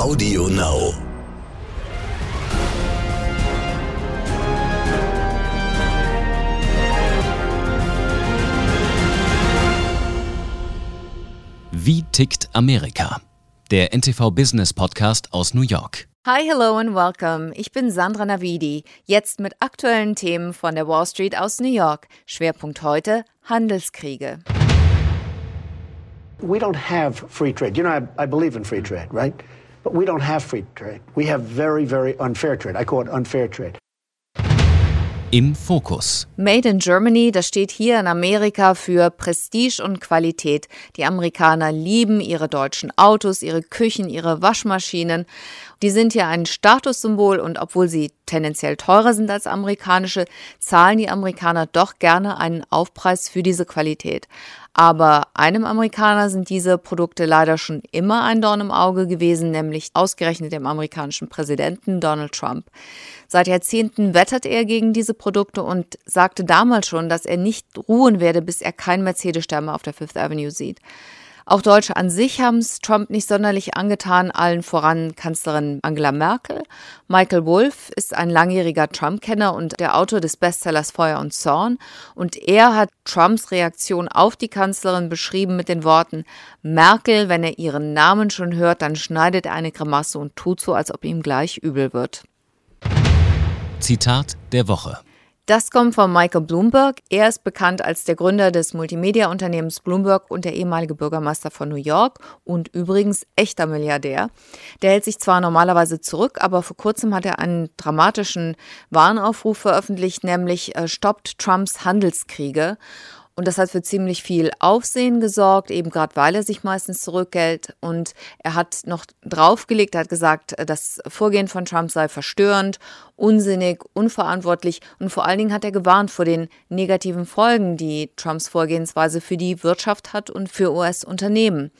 Audio Now. Wie tickt Amerika? Der NTV Business Podcast aus New York. Hi, hello and welcome. Ich bin Sandra Navidi. Jetzt mit aktuellen Themen von der Wall Street aus New York. Schwerpunkt heute Handelskriege. We don't have free trade. You know, I, I believe in free trade, right? But we don't have free trade. We have very, very unfair trade. I call it unfair trade. Im Fokus. Made in Germany, das steht hier in Amerika für Prestige und Qualität. Die Amerikaner lieben ihre deutschen Autos, ihre Küchen, ihre Waschmaschinen. Die sind hier ein Statussymbol und obwohl sie tendenziell teurer sind als amerikanische, zahlen die Amerikaner doch gerne einen Aufpreis für diese Qualität. Aber einem Amerikaner sind diese Produkte leider schon immer ein Dorn im Auge gewesen, nämlich ausgerechnet dem amerikanischen Präsidenten Donald Trump. Seit Jahrzehnten wettert er gegen diese Produkte und sagte damals schon, dass er nicht ruhen werde, bis er kein Mercedes-Sterne auf der Fifth Avenue sieht. Auch Deutsche an sich haben es Trump nicht sonderlich angetan, allen voran Kanzlerin Angela Merkel. Michael Wolff ist ein langjähriger Trump-Kenner und der Autor des Bestsellers Feuer und Zorn. Und er hat Trumps Reaktion auf die Kanzlerin beschrieben mit den Worten, Merkel, wenn er ihren Namen schon hört, dann schneidet er eine Grimasse und tut so, als ob ihm gleich übel wird. Zitat der Woche. Das kommt von Michael Bloomberg. Er ist bekannt als der Gründer des Multimedia-Unternehmens Bloomberg und der ehemalige Bürgermeister von New York und übrigens echter Milliardär. Der hält sich zwar normalerweise zurück, aber vor kurzem hat er einen dramatischen Warnaufruf veröffentlicht, nämlich äh, stoppt Trumps Handelskriege. Und das hat für ziemlich viel Aufsehen gesorgt, eben gerade weil er sich meistens zurückhält. Und er hat noch draufgelegt, er hat gesagt, das Vorgehen von Trump sei verstörend, unsinnig, unverantwortlich. Und vor allen Dingen hat er gewarnt vor den negativen Folgen, die Trumps Vorgehensweise für die Wirtschaft hat und für US-Unternehmen.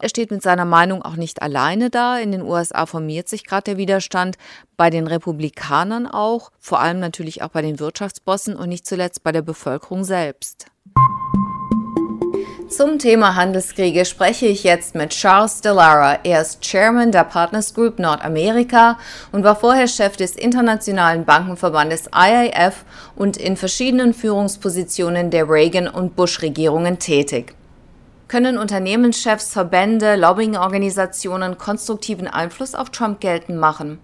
Er steht mit seiner Meinung auch nicht alleine da. In den USA formiert sich gerade der Widerstand, bei den Republikanern auch, vor allem natürlich auch bei den Wirtschaftsbossen und nicht zuletzt bei der Bevölkerung selbst. Zum Thema Handelskriege spreche ich jetzt mit Charles Delara. Er ist Chairman der Partners Group Nordamerika und war vorher Chef des Internationalen Bankenverbandes IIF und in verschiedenen Führungspositionen der Reagan- und Bush-Regierungen tätig. Können Unternehmenschefs, Verbände, Lobbyingorganisationen konstruktiven Einfluss auf Trump geltend machen?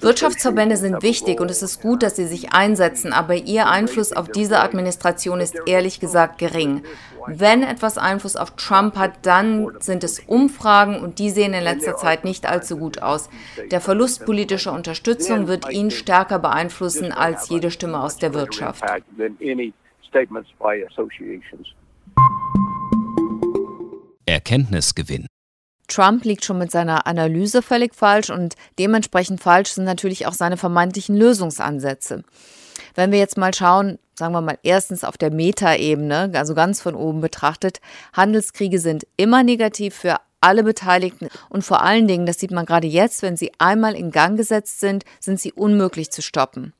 Wirtschaftsverbände sind wichtig und es ist gut, dass sie sich einsetzen, aber ihr Einfluss auf diese Administration ist ehrlich gesagt gering. Wenn etwas Einfluss auf Trump hat, dann sind es Umfragen und die sehen in letzter Zeit nicht allzu gut aus. Der Verlust politischer Unterstützung wird ihn stärker beeinflussen als jede Stimme aus der Wirtschaft. Erkenntnisgewinn. Trump liegt schon mit seiner Analyse völlig falsch und dementsprechend falsch sind natürlich auch seine vermeintlichen Lösungsansätze. Wenn wir jetzt mal schauen, sagen wir mal erstens auf der Metaebene, also ganz von oben betrachtet, Handelskriege sind immer negativ für alle Beteiligten und vor allen Dingen, das sieht man gerade jetzt, wenn sie einmal in Gang gesetzt sind, sind sie unmöglich zu stoppen.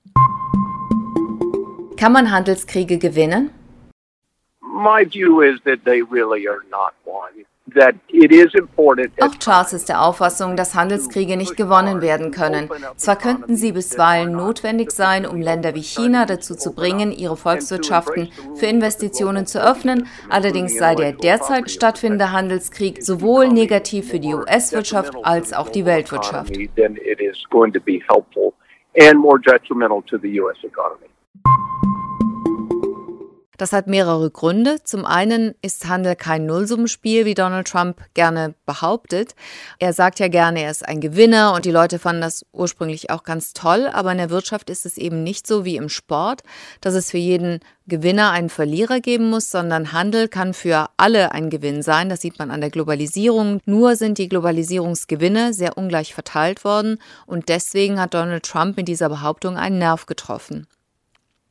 Kann man Handelskriege gewinnen? My view is that they really are not won. Auch Charles ist der Auffassung, dass Handelskriege nicht gewonnen werden können. Zwar könnten sie bisweilen notwendig sein, um Länder wie China dazu zu bringen, ihre Volkswirtschaften für Investitionen zu öffnen, allerdings sei der derzeit stattfindende Handelskrieg sowohl negativ für die US-Wirtschaft als auch die Weltwirtschaft. Das hat mehrere Gründe. Zum einen ist Handel kein Nullsummenspiel, wie Donald Trump gerne behauptet. Er sagt ja gerne, er ist ein Gewinner und die Leute fanden das ursprünglich auch ganz toll. Aber in der Wirtschaft ist es eben nicht so wie im Sport, dass es für jeden Gewinner einen Verlierer geben muss, sondern Handel kann für alle ein Gewinn sein. Das sieht man an der Globalisierung. Nur sind die Globalisierungsgewinne sehr ungleich verteilt worden und deswegen hat Donald Trump mit dieser Behauptung einen Nerv getroffen.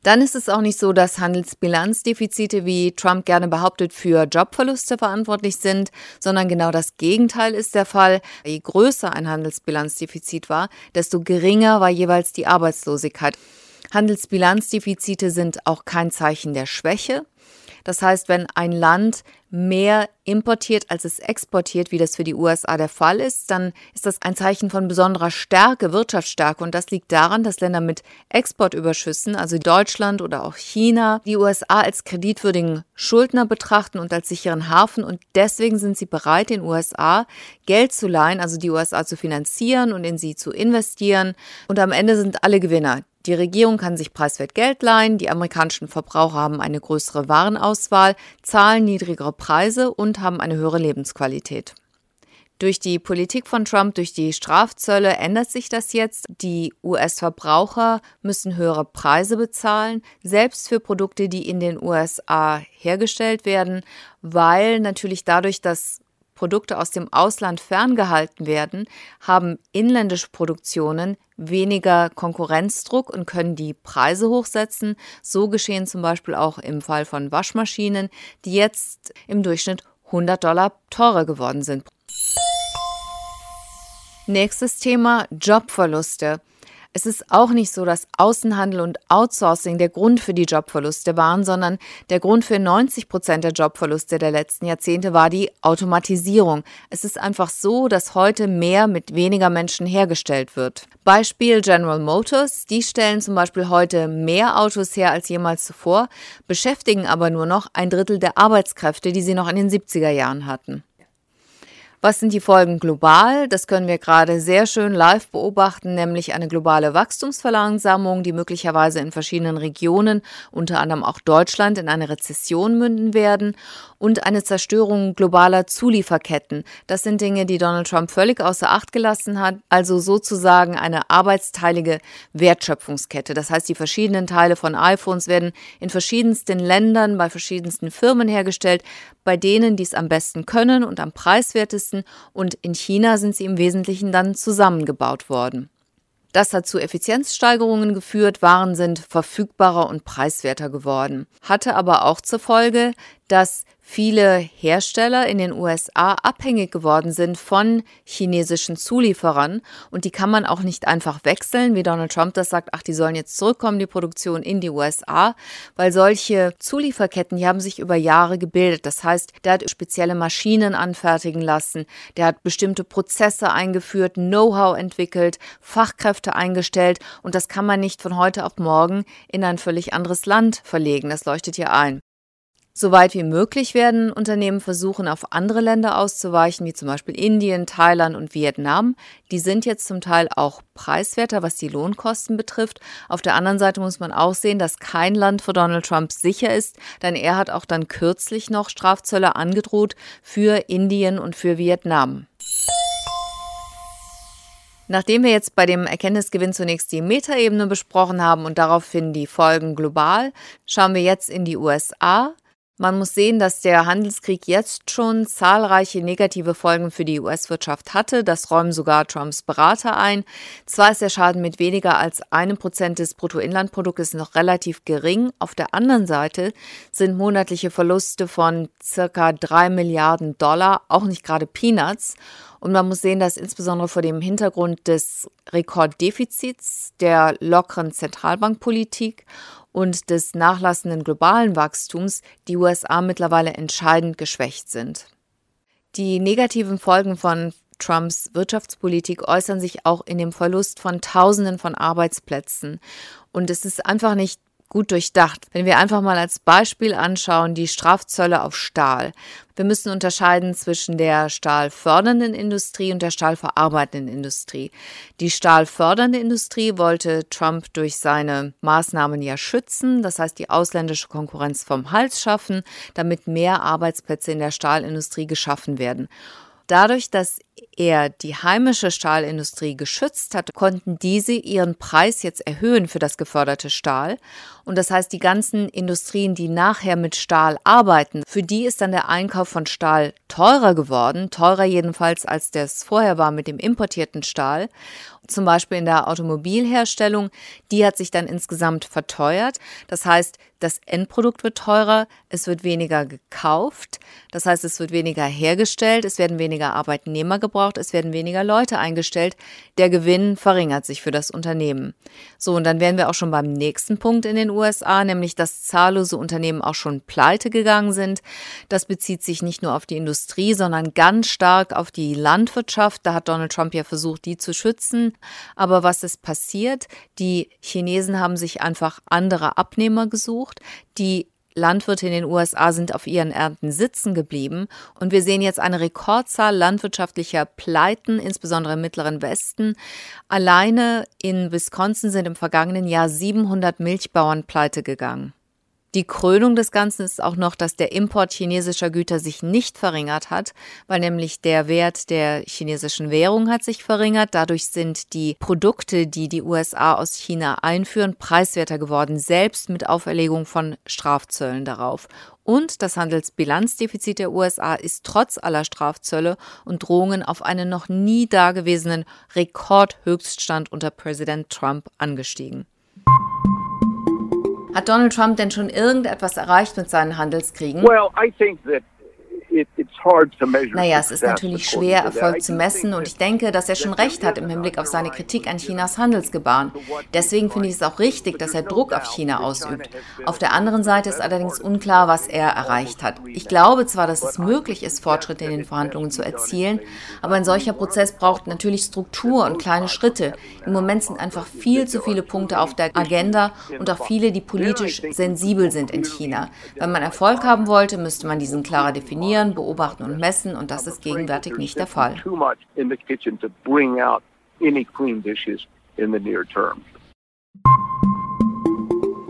Dann ist es auch nicht so, dass Handelsbilanzdefizite, wie Trump gerne behauptet, für Jobverluste verantwortlich sind, sondern genau das Gegenteil ist der Fall. Je größer ein Handelsbilanzdefizit war, desto geringer war jeweils die Arbeitslosigkeit. Handelsbilanzdefizite sind auch kein Zeichen der Schwäche. Das heißt, wenn ein Land mehr importiert, als es exportiert, wie das für die USA der Fall ist, dann ist das ein Zeichen von besonderer Stärke, Wirtschaftsstärke. Und das liegt daran, dass Länder mit Exportüberschüssen, also Deutschland oder auch China, die USA als kreditwürdigen Schuldner betrachten und als sicheren Hafen. Und deswegen sind sie bereit, den USA Geld zu leihen, also die USA zu finanzieren und in sie zu investieren. Und am Ende sind alle Gewinner. Die Regierung kann sich preiswert Geld leihen, die amerikanischen Verbraucher haben eine größere Warenauswahl, zahlen niedrigere Preise und haben eine höhere Lebensqualität. Durch die Politik von Trump, durch die Strafzölle ändert sich das jetzt. Die US-Verbraucher müssen höhere Preise bezahlen, selbst für Produkte, die in den USA hergestellt werden, weil natürlich dadurch, dass Produkte aus dem Ausland ferngehalten werden, haben inländische Produktionen weniger Konkurrenzdruck und können die Preise hochsetzen. So geschehen zum Beispiel auch im Fall von Waschmaschinen, die jetzt im Durchschnitt 100 Dollar teurer geworden sind. Nächstes Thema Jobverluste. Es ist auch nicht so, dass Außenhandel und Outsourcing der Grund für die Jobverluste waren, sondern der Grund für 90 Prozent der Jobverluste der letzten Jahrzehnte war die Automatisierung. Es ist einfach so, dass heute mehr mit weniger Menschen hergestellt wird. Beispiel General Motors, die stellen zum Beispiel heute mehr Autos her als jemals zuvor, beschäftigen aber nur noch ein Drittel der Arbeitskräfte, die sie noch in den 70er Jahren hatten. Was sind die Folgen global? Das können wir gerade sehr schön live beobachten, nämlich eine globale Wachstumsverlangsamung, die möglicherweise in verschiedenen Regionen, unter anderem auch Deutschland, in eine Rezession münden werden und eine Zerstörung globaler Zulieferketten. Das sind Dinge, die Donald Trump völlig außer Acht gelassen hat, also sozusagen eine arbeitsteilige Wertschöpfungskette. Das heißt, die verschiedenen Teile von iPhones werden in verschiedensten Ländern bei verschiedensten Firmen hergestellt, bei denen die es am besten können und am preiswertesten und in China sind sie im Wesentlichen dann zusammengebaut worden. Das hat zu Effizienzsteigerungen geführt, Waren sind verfügbarer und preiswerter geworden, hatte aber auch zur Folge, dass viele Hersteller in den USA abhängig geworden sind von chinesischen Zulieferern und die kann man auch nicht einfach wechseln, wie Donald Trump das sagt, ach, die sollen jetzt zurückkommen, die Produktion in die USA, weil solche Zulieferketten, die haben sich über Jahre gebildet. Das heißt, der hat spezielle Maschinen anfertigen lassen, der hat bestimmte Prozesse eingeführt, Know-how entwickelt, Fachkräfte eingestellt und das kann man nicht von heute auf morgen in ein völlig anderes Land verlegen. Das leuchtet hier ein. Soweit wie möglich werden Unternehmen versuchen, auf andere Länder auszuweichen, wie zum Beispiel Indien, Thailand und Vietnam. Die sind jetzt zum Teil auch preiswerter, was die Lohnkosten betrifft. Auf der anderen Seite muss man auch sehen, dass kein Land für Donald Trump sicher ist, denn er hat auch dann kürzlich noch Strafzölle angedroht für Indien und für Vietnam. Nachdem wir jetzt bei dem Erkenntnisgewinn zunächst die Metaebene besprochen haben und daraufhin die Folgen global, schauen wir jetzt in die USA. Man muss sehen, dass der Handelskrieg jetzt schon zahlreiche negative Folgen für die US-Wirtschaft hatte. Das räumen sogar Trumps Berater ein. Zwar ist der Schaden mit weniger als einem Prozent des Bruttoinlandproduktes noch relativ gering. Auf der anderen Seite sind monatliche Verluste von circa drei Milliarden Dollar auch nicht gerade Peanuts. Und man muss sehen, dass insbesondere vor dem Hintergrund des Rekorddefizits, der lockeren Zentralbankpolitik und des nachlassenden globalen Wachstums die USA mittlerweile entscheidend geschwächt sind. Die negativen Folgen von Trumps Wirtschaftspolitik äußern sich auch in dem Verlust von Tausenden von Arbeitsplätzen. Und es ist einfach nicht gut durchdacht. Wenn wir einfach mal als Beispiel anschauen, die Strafzölle auf Stahl. Wir müssen unterscheiden zwischen der stahlfördernden Industrie und der stahlverarbeitenden Industrie. Die stahlfördernde Industrie wollte Trump durch seine Maßnahmen ja schützen, das heißt die ausländische Konkurrenz vom Hals schaffen, damit mehr Arbeitsplätze in der Stahlindustrie geschaffen werden. Dadurch, dass er die heimische Stahlindustrie geschützt hat, konnten diese ihren Preis jetzt erhöhen für das geförderte Stahl. Und das heißt, die ganzen Industrien, die nachher mit Stahl arbeiten, für die ist dann der Einkauf von Stahl teurer geworden, teurer jedenfalls als das vorher war mit dem importierten Stahl. Zum Beispiel in der Automobilherstellung, die hat sich dann insgesamt verteuert. Das heißt, das Endprodukt wird teurer, es wird weniger gekauft, das heißt, es wird weniger hergestellt, es werden weniger Arbeitnehmer gebraucht, es werden weniger Leute eingestellt, der Gewinn verringert sich für das Unternehmen. So, und dann wären wir auch schon beim nächsten Punkt in den USA, nämlich dass zahllose Unternehmen auch schon pleite gegangen sind. Das bezieht sich nicht nur auf die Industrie, sondern ganz stark auf die Landwirtschaft. Da hat Donald Trump ja versucht, die zu schützen. Aber was ist passiert? Die Chinesen haben sich einfach andere Abnehmer gesucht. Die Landwirte in den USA sind auf ihren Ernten sitzen geblieben und wir sehen jetzt eine Rekordzahl landwirtschaftlicher Pleiten, insbesondere im mittleren Westen. Alleine in Wisconsin sind im vergangenen Jahr 700 Milchbauern pleite gegangen. Die Krönung des Ganzen ist auch noch, dass der Import chinesischer Güter sich nicht verringert hat, weil nämlich der Wert der chinesischen Währung hat sich verringert. Dadurch sind die Produkte, die die USA aus China einführen, preiswerter geworden, selbst mit Auferlegung von Strafzöllen darauf. Und das Handelsbilanzdefizit der USA ist trotz aller Strafzölle und Drohungen auf einen noch nie dagewesenen Rekordhöchststand unter Präsident Trump angestiegen. Hat Donald Trump denn schon irgendetwas erreicht mit seinen Handelskriegen? Well, I think that naja, es ist natürlich schwer, Erfolg zu messen und ich denke, dass er schon recht hat im Hinblick auf seine Kritik an Chinas Handelsgebaren. Deswegen finde ich es auch richtig, dass er Druck auf China ausübt. Auf der anderen Seite ist allerdings unklar, was er erreicht hat. Ich glaube zwar, dass es möglich ist, Fortschritte in den Verhandlungen zu erzielen, aber ein solcher Prozess braucht natürlich Struktur und kleine Schritte. Im Moment sind einfach viel zu viele Punkte auf der Agenda und auch viele, die politisch sensibel sind in China. Wenn man Erfolg haben wollte, müsste man diesen klarer definieren kontrollieren, beobachten und messen und das ist gegenwärtig nicht der Fall.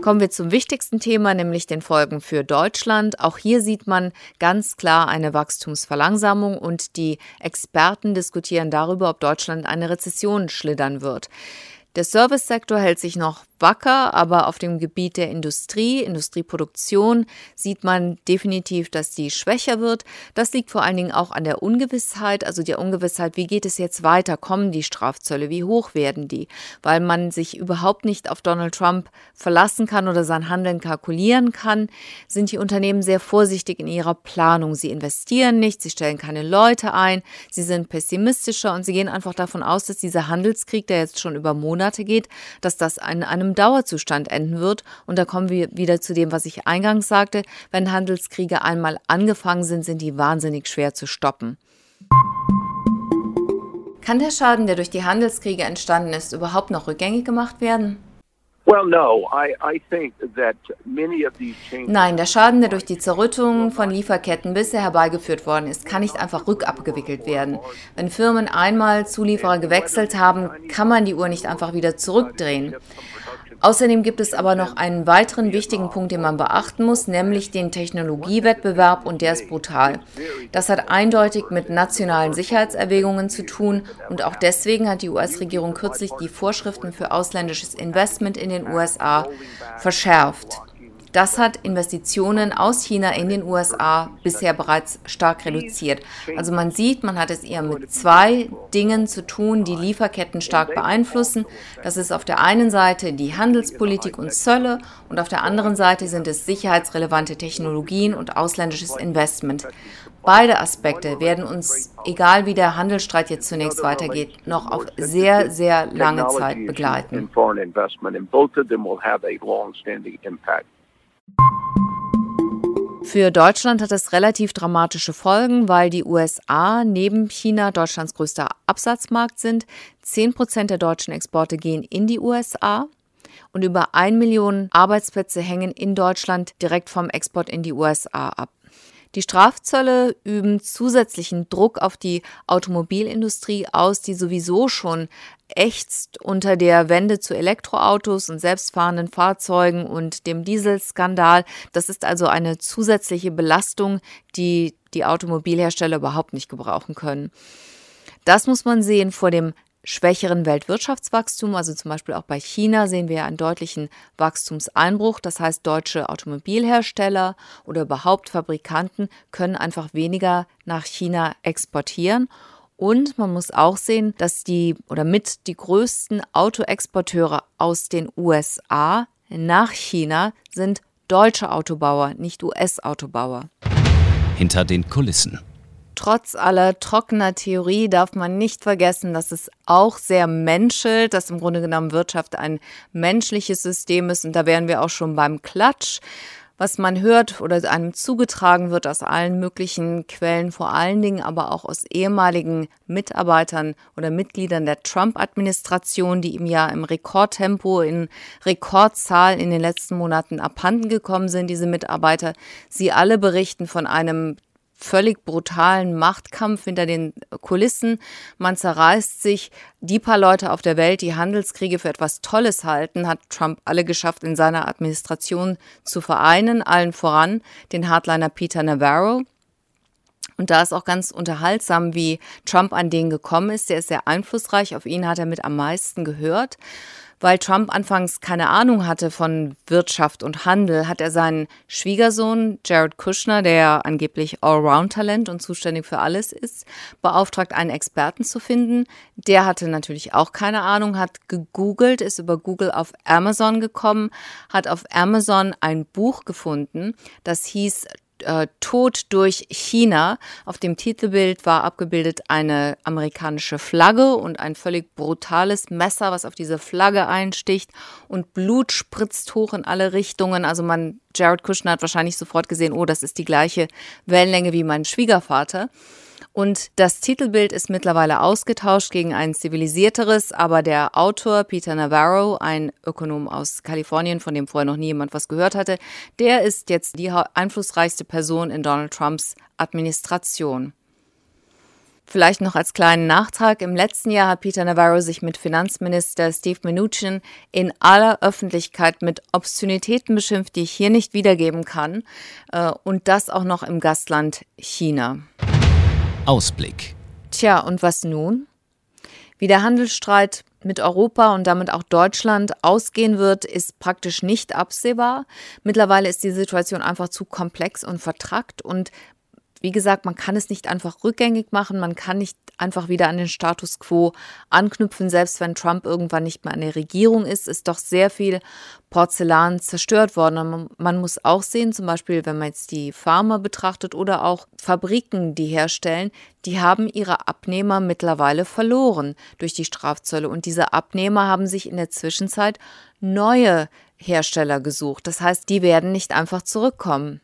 Kommen wir zum wichtigsten Thema, nämlich den Folgen für Deutschland. Auch hier sieht man ganz klar eine Wachstumsverlangsamung und die Experten diskutieren darüber, ob Deutschland eine Rezession schlittern wird. Der Servicesektor hält sich noch wacker, aber auf dem Gebiet der Industrie, Industrieproduktion sieht man definitiv, dass die schwächer wird. Das liegt vor allen Dingen auch an der Ungewissheit, also der Ungewissheit, wie geht es jetzt weiter? Kommen die Strafzölle? Wie hoch werden die? Weil man sich überhaupt nicht auf Donald Trump verlassen kann oder sein Handeln kalkulieren kann, sind die Unternehmen sehr vorsichtig in ihrer Planung. Sie investieren nicht, sie stellen keine Leute ein, sie sind pessimistischer und sie gehen einfach davon aus, dass dieser Handelskrieg, der jetzt schon über Monate geht, dass das in einem Dauerzustand enden wird. Und da kommen wir wieder zu dem, was ich eingangs sagte. Wenn Handelskriege einmal angefangen sind, sind die wahnsinnig schwer zu stoppen. Kann der Schaden, der durch die Handelskriege entstanden ist, überhaupt noch rückgängig gemacht werden? Nein, der Schaden, der durch die Zerrüttung von Lieferketten bisher herbeigeführt worden ist, kann nicht einfach rückabgewickelt werden. Wenn Firmen einmal Zulieferer gewechselt haben, kann man die Uhr nicht einfach wieder zurückdrehen. Außerdem gibt es aber noch einen weiteren wichtigen Punkt, den man beachten muss, nämlich den Technologiewettbewerb und der ist brutal. Das hat eindeutig mit nationalen Sicherheitserwägungen zu tun und auch deswegen hat die US-Regierung kürzlich die Vorschriften für ausländisches Investment in den USA verschärft. Das hat Investitionen aus China in den USA bisher bereits stark reduziert. Also man sieht, man hat es eher mit zwei Dingen zu tun, die Lieferketten stark beeinflussen. Das ist auf der einen Seite die Handelspolitik und Zölle und auf der anderen Seite sind es sicherheitsrelevante Technologien und ausländisches Investment. Beide Aspekte werden uns, egal wie der Handelsstreit jetzt zunächst weitergeht, noch auf sehr, sehr lange Zeit begleiten. Für Deutschland hat das relativ dramatische Folgen, weil die USA neben China Deutschlands größter Absatzmarkt sind. Zehn Prozent der deutschen Exporte gehen in die USA und über ein Million Arbeitsplätze hängen in Deutschland direkt vom Export in die USA ab. Die Strafzölle üben zusätzlichen Druck auf die Automobilindustrie aus, die sowieso schon ächzt unter der Wende zu Elektroautos und selbstfahrenden Fahrzeugen und dem Dieselskandal. Das ist also eine zusätzliche Belastung, die die Automobilhersteller überhaupt nicht gebrauchen können. Das muss man sehen vor dem schwächeren Weltwirtschaftswachstum, also zum Beispiel auch bei China sehen wir einen deutlichen Wachstumseinbruch. Das heißt, deutsche Automobilhersteller oder überhaupt Fabrikanten können einfach weniger nach China exportieren. Und man muss auch sehen, dass die oder mit die größten Autoexporteure aus den USA nach China sind deutsche Autobauer, nicht US-Autobauer. Hinter den Kulissen. Trotz aller trockener Theorie darf man nicht vergessen, dass es auch sehr menschelt, dass im Grunde genommen Wirtschaft ein menschliches System ist. Und da wären wir auch schon beim Klatsch. Was man hört oder einem zugetragen wird aus allen möglichen Quellen, vor allen Dingen aber auch aus ehemaligen Mitarbeitern oder Mitgliedern der Trump-Administration, die ihm ja im Rekordtempo, in Rekordzahl in den letzten Monaten abhanden gekommen sind, diese Mitarbeiter. Sie alle berichten von einem völlig brutalen Machtkampf hinter den Kulissen. Man zerreißt sich. Die paar Leute auf der Welt, die Handelskriege für etwas Tolles halten, hat Trump alle geschafft, in seiner Administration zu vereinen. Allen voran den Hardliner Peter Navarro. Und da ist auch ganz unterhaltsam, wie Trump an den gekommen ist. Der ist sehr einflussreich. Auf ihn hat er mit am meisten gehört. Weil Trump anfangs keine Ahnung hatte von Wirtschaft und Handel, hat er seinen Schwiegersohn Jared Kushner, der angeblich Allround-Talent und zuständig für alles ist, beauftragt, einen Experten zu finden. Der hatte natürlich auch keine Ahnung, hat gegoogelt, ist über Google auf Amazon gekommen, hat auf Amazon ein Buch gefunden, das hieß äh, Tod durch China. Auf dem Titelbild war abgebildet eine amerikanische Flagge und ein völlig brutales Messer, was auf diese Flagge einsticht und Blut spritzt hoch in alle Richtungen. Also man, Jared Kushner hat wahrscheinlich sofort gesehen, oh, das ist die gleiche Wellenlänge wie mein Schwiegervater. Und das Titelbild ist mittlerweile ausgetauscht gegen ein zivilisierteres, aber der Autor Peter Navarro, ein Ökonom aus Kalifornien, von dem vorher noch nie jemand was gehört hatte, der ist jetzt die einflussreichste Person in Donald Trumps Administration. Vielleicht noch als kleinen Nachtrag. Im letzten Jahr hat Peter Navarro sich mit Finanzminister Steve Mnuchin in aller Öffentlichkeit mit Obszönitäten beschimpft, die ich hier nicht wiedergeben kann. Äh, und das auch noch im Gastland China. Ausblick. Tja, und was nun? Wie der Handelsstreit mit Europa und damit auch Deutschland ausgehen wird, ist praktisch nicht absehbar. Mittlerweile ist die Situation einfach zu komplex und vertrackt und wie gesagt, man kann es nicht einfach rückgängig machen, man kann nicht einfach wieder an den Status quo anknüpfen, selbst wenn Trump irgendwann nicht mehr an der Regierung ist, ist doch sehr viel Porzellan zerstört worden. Und man muss auch sehen, zum Beispiel, wenn man jetzt die Farmer betrachtet oder auch Fabriken, die herstellen, die haben ihre Abnehmer mittlerweile verloren durch die Strafzölle. Und diese Abnehmer haben sich in der Zwischenzeit neue Hersteller gesucht. Das heißt, die werden nicht einfach zurückkommen.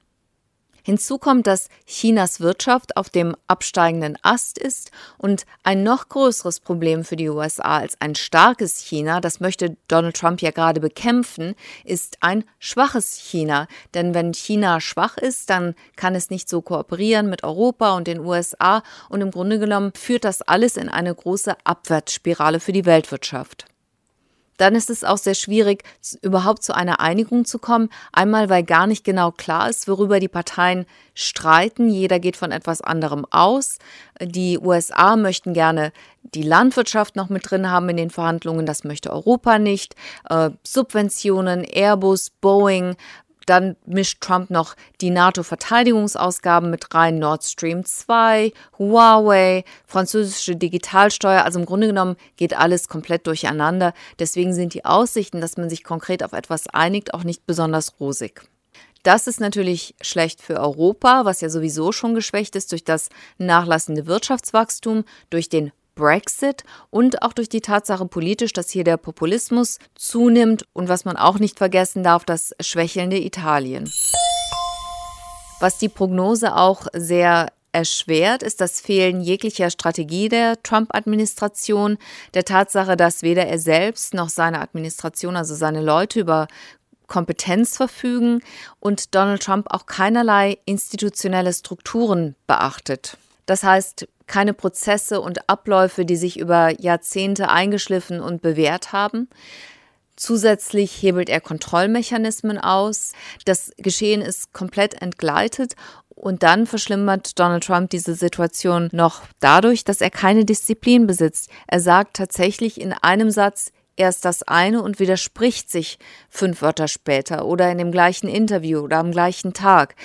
Hinzu kommt, dass Chinas Wirtschaft auf dem absteigenden Ast ist und ein noch größeres Problem für die USA als ein starkes China, das möchte Donald Trump ja gerade bekämpfen, ist ein schwaches China. Denn wenn China schwach ist, dann kann es nicht so kooperieren mit Europa und den USA und im Grunde genommen führt das alles in eine große Abwärtsspirale für die Weltwirtschaft dann ist es auch sehr schwierig, überhaupt zu einer Einigung zu kommen. Einmal, weil gar nicht genau klar ist, worüber die Parteien streiten. Jeder geht von etwas anderem aus. Die USA möchten gerne die Landwirtschaft noch mit drin haben in den Verhandlungen. Das möchte Europa nicht. Äh, Subventionen, Airbus, Boeing, dann mischt Trump noch die NATO-Verteidigungsausgaben mit rein, Nord Stream 2, Huawei, französische Digitalsteuer. Also im Grunde genommen geht alles komplett durcheinander. Deswegen sind die Aussichten, dass man sich konkret auf etwas einigt, auch nicht besonders rosig. Das ist natürlich schlecht für Europa, was ja sowieso schon geschwächt ist durch das nachlassende Wirtschaftswachstum, durch den Brexit und auch durch die Tatsache politisch, dass hier der Populismus zunimmt und was man auch nicht vergessen darf, das schwächelnde Italien. Was die Prognose auch sehr erschwert, ist das Fehlen jeglicher Strategie der Trump-Administration, der Tatsache, dass weder er selbst noch seine Administration, also seine Leute über Kompetenz verfügen und Donald Trump auch keinerlei institutionelle Strukturen beachtet. Das heißt, keine Prozesse und Abläufe, die sich über Jahrzehnte eingeschliffen und bewährt haben. Zusätzlich hebelt er Kontrollmechanismen aus. Das Geschehen ist komplett entgleitet und dann verschlimmert Donald Trump diese Situation noch dadurch, dass er keine Disziplin besitzt. Er sagt tatsächlich in einem Satz erst das eine und widerspricht sich fünf Wörter später oder in dem gleichen Interview oder am gleichen Tag.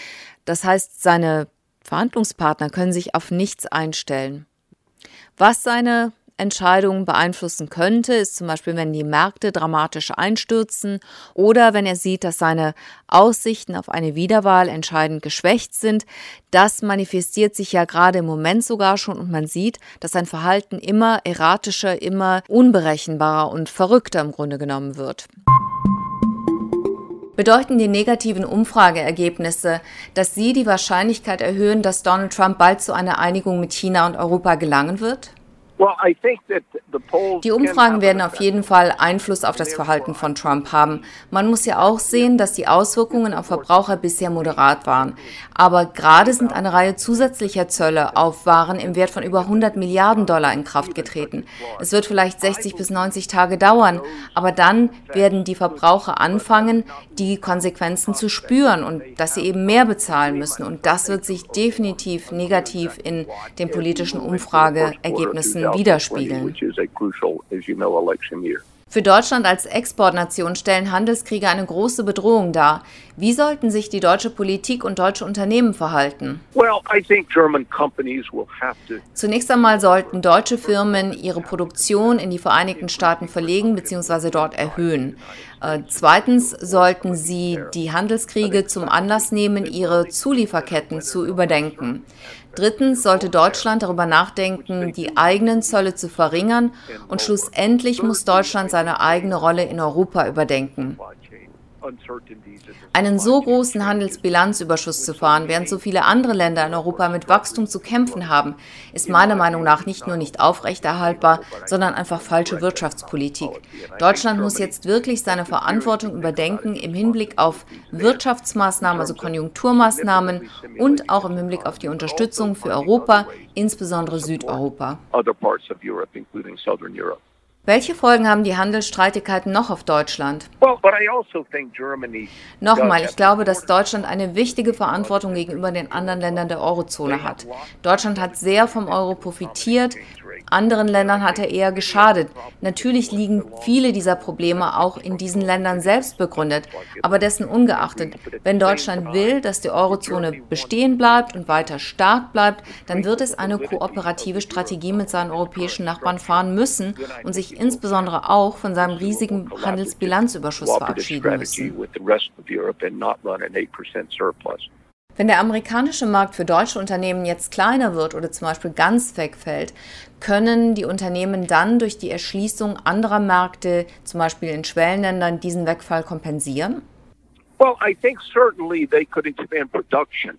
Das heißt, seine Verhandlungspartner können sich auf nichts einstellen. Was seine Entscheidungen beeinflussen könnte, ist zum Beispiel, wenn die Märkte dramatisch einstürzen oder wenn er sieht, dass seine Aussichten auf eine Wiederwahl entscheidend geschwächt sind. Das manifestiert sich ja gerade im Moment sogar schon und man sieht, dass sein Verhalten immer erratischer, immer unberechenbarer und verrückter im Grunde genommen wird. Bedeuten die negativen Umfrageergebnisse, dass Sie die Wahrscheinlichkeit erhöhen, dass Donald Trump bald zu einer Einigung mit China und Europa gelangen wird? Die Umfragen werden auf jeden Fall Einfluss auf das Verhalten von Trump haben. Man muss ja auch sehen, dass die Auswirkungen auf Verbraucher bisher moderat waren. Aber gerade sind eine Reihe zusätzlicher Zölle auf Waren im Wert von über 100 Milliarden Dollar in Kraft getreten. Es wird vielleicht 60 bis 90 Tage dauern, aber dann werden die Verbraucher anfangen, die Konsequenzen zu spüren und dass sie eben mehr bezahlen müssen. Und das wird sich definitiv negativ in den politischen Umfrageergebnissen widerspiegeln. Für Deutschland als Exportnation stellen Handelskriege eine große Bedrohung dar. Wie sollten sich die deutsche Politik und deutsche Unternehmen verhalten? Zunächst einmal sollten deutsche Firmen ihre Produktion in die Vereinigten Staaten verlegen bzw. dort erhöhen. Äh, zweitens sollten sie die Handelskriege zum Anlass nehmen, ihre Zulieferketten zu überdenken. Drittens sollte Deutschland darüber nachdenken, die eigenen Zölle zu verringern und schlussendlich muss Deutschland seine eigene Rolle in Europa überdenken. Einen so großen Handelsbilanzüberschuss zu fahren, während so viele andere Länder in Europa mit Wachstum zu kämpfen haben, ist meiner Meinung nach nicht nur nicht aufrechterhaltbar, sondern einfach falsche Wirtschaftspolitik. Deutschland muss jetzt wirklich seine Verantwortung überdenken im Hinblick auf Wirtschaftsmaßnahmen, also Konjunkturmaßnahmen und auch im Hinblick auf die Unterstützung für Europa, insbesondere Südeuropa. Welche Folgen haben die Handelsstreitigkeiten noch auf Deutschland? Also Nochmal, ich glaube, dass Deutschland eine wichtige Verantwortung gegenüber den anderen Ländern der Eurozone hat. Deutschland hat sehr vom Euro profitiert. Anderen Ländern hat er eher geschadet. Natürlich liegen viele dieser Probleme auch in diesen Ländern selbst begründet. Aber dessen ungeachtet, wenn Deutschland will, dass die Eurozone bestehen bleibt und weiter stark bleibt, dann wird es eine kooperative Strategie mit seinen europäischen Nachbarn fahren müssen und sich insbesondere auch von seinem riesigen Handelsbilanzüberschuss verabschieden müssen. Wenn der amerikanische Markt für deutsche Unternehmen jetzt kleiner wird oder zum Beispiel ganz wegfällt, können die Unternehmen dann durch die Erschließung anderer Märkte, zum Beispiel in Schwellenländern, diesen Wegfall kompensieren? Well, I think certainly they could expand production.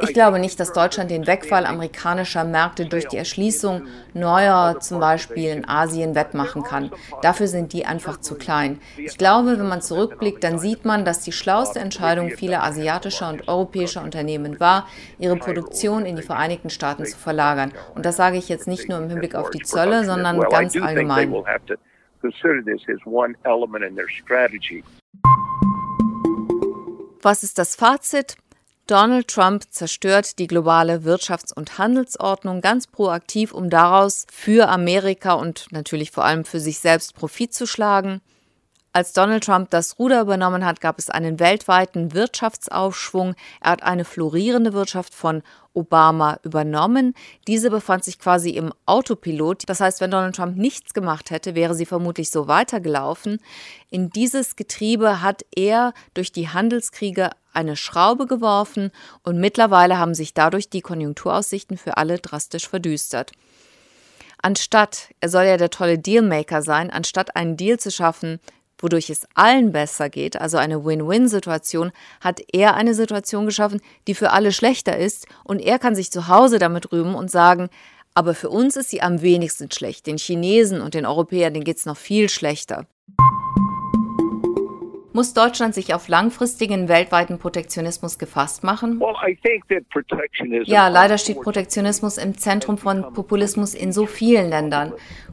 Ich glaube nicht, dass Deutschland den Wegfall amerikanischer Märkte durch die Erschließung neuer, zum Beispiel in Asien, wettmachen kann. Dafür sind die einfach zu klein. Ich glaube, wenn man zurückblickt, dann sieht man, dass die schlauste Entscheidung vieler asiatischer und europäischer Unternehmen war, ihre Produktion in die Vereinigten Staaten zu verlagern. Und das sage ich jetzt nicht nur im Hinblick auf die Zölle, sondern ganz allgemein. Was ist das Fazit? Donald Trump zerstört die globale Wirtschafts- und Handelsordnung ganz proaktiv, um daraus für Amerika und natürlich vor allem für sich selbst Profit zu schlagen. Als Donald Trump das Ruder übernommen hat, gab es einen weltweiten Wirtschaftsaufschwung. Er hat eine florierende Wirtschaft von Obama übernommen. Diese befand sich quasi im Autopilot. Das heißt, wenn Donald Trump nichts gemacht hätte, wäre sie vermutlich so weitergelaufen. In dieses Getriebe hat er durch die Handelskriege eine Schraube geworfen und mittlerweile haben sich dadurch die Konjunkturaussichten für alle drastisch verdüstert. Anstatt, er soll ja der tolle Dealmaker sein, anstatt einen Deal zu schaffen, wodurch es allen besser geht, also eine Win-Win-Situation, hat er eine Situation geschaffen, die für alle schlechter ist und er kann sich zu Hause damit rühmen und sagen, aber für uns ist sie am wenigsten schlecht. Den Chinesen und den Europäern, denen geht es noch viel schlechter. Muss Deutschland sich auf langfristigen weltweiten Protektionismus gefasst machen? Ja, leider steht Protektionismus im Zentrum von Populismus in so vielen Ländern.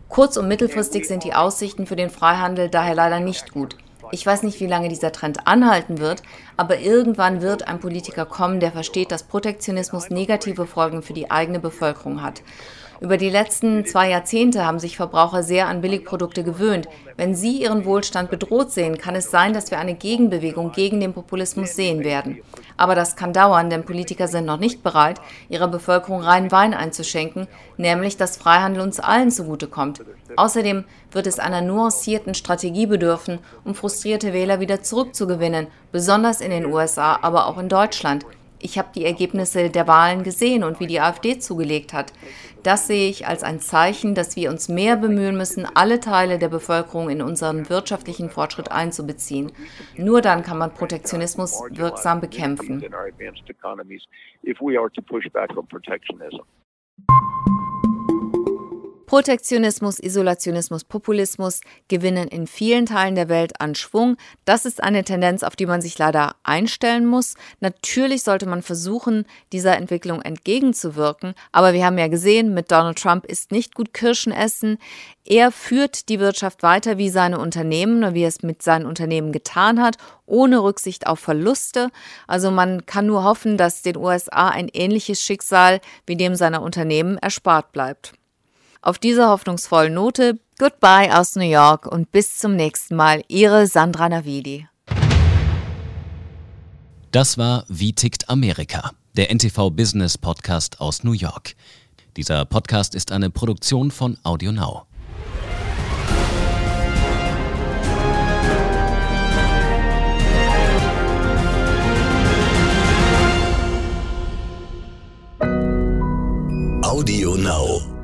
Kurz- und mittelfristig sind die Aussichten für den Freihandel daher leider nicht gut. Ich weiß nicht, wie lange dieser Trend anhalten wird, aber irgendwann wird ein Politiker kommen, der versteht, dass Protektionismus negative Folgen für die eigene Bevölkerung hat. Über die letzten zwei Jahrzehnte haben sich Verbraucher sehr an Billigprodukte gewöhnt. Wenn sie ihren Wohlstand bedroht sehen, kann es sein, dass wir eine Gegenbewegung gegen den Populismus sehen werden. Aber das kann dauern, denn Politiker sind noch nicht bereit, ihrer Bevölkerung reinen Wein einzuschenken, nämlich dass Freihandel uns allen zugutekommt. Außerdem wird es einer nuancierten Strategie bedürfen, um frustrierte Wähler wieder zurückzugewinnen, besonders in den USA, aber auch in Deutschland. Ich habe die Ergebnisse der Wahlen gesehen und wie die AfD zugelegt hat. Das sehe ich als ein Zeichen, dass wir uns mehr bemühen müssen, alle Teile der Bevölkerung in unseren wirtschaftlichen Fortschritt einzubeziehen. Nur dann kann man Protektionismus wirksam bekämpfen. Protektionismus, Isolationismus, Populismus gewinnen in vielen Teilen der Welt an Schwung. Das ist eine Tendenz, auf die man sich leider einstellen muss. Natürlich sollte man versuchen, dieser Entwicklung entgegenzuwirken. Aber wir haben ja gesehen, mit Donald Trump ist nicht gut Kirschen essen. Er führt die Wirtschaft weiter wie seine Unternehmen, wie er es mit seinen Unternehmen getan hat, ohne Rücksicht auf Verluste. Also man kann nur hoffen, dass den USA ein ähnliches Schicksal wie dem seiner Unternehmen erspart bleibt. Auf dieser hoffnungsvollen Note, goodbye aus New York und bis zum nächsten Mal, Ihre Sandra Navidi. Das war Wie tickt Amerika, der NTV Business Podcast aus New York. Dieser Podcast ist eine Produktion von AudioNow. Audio Now.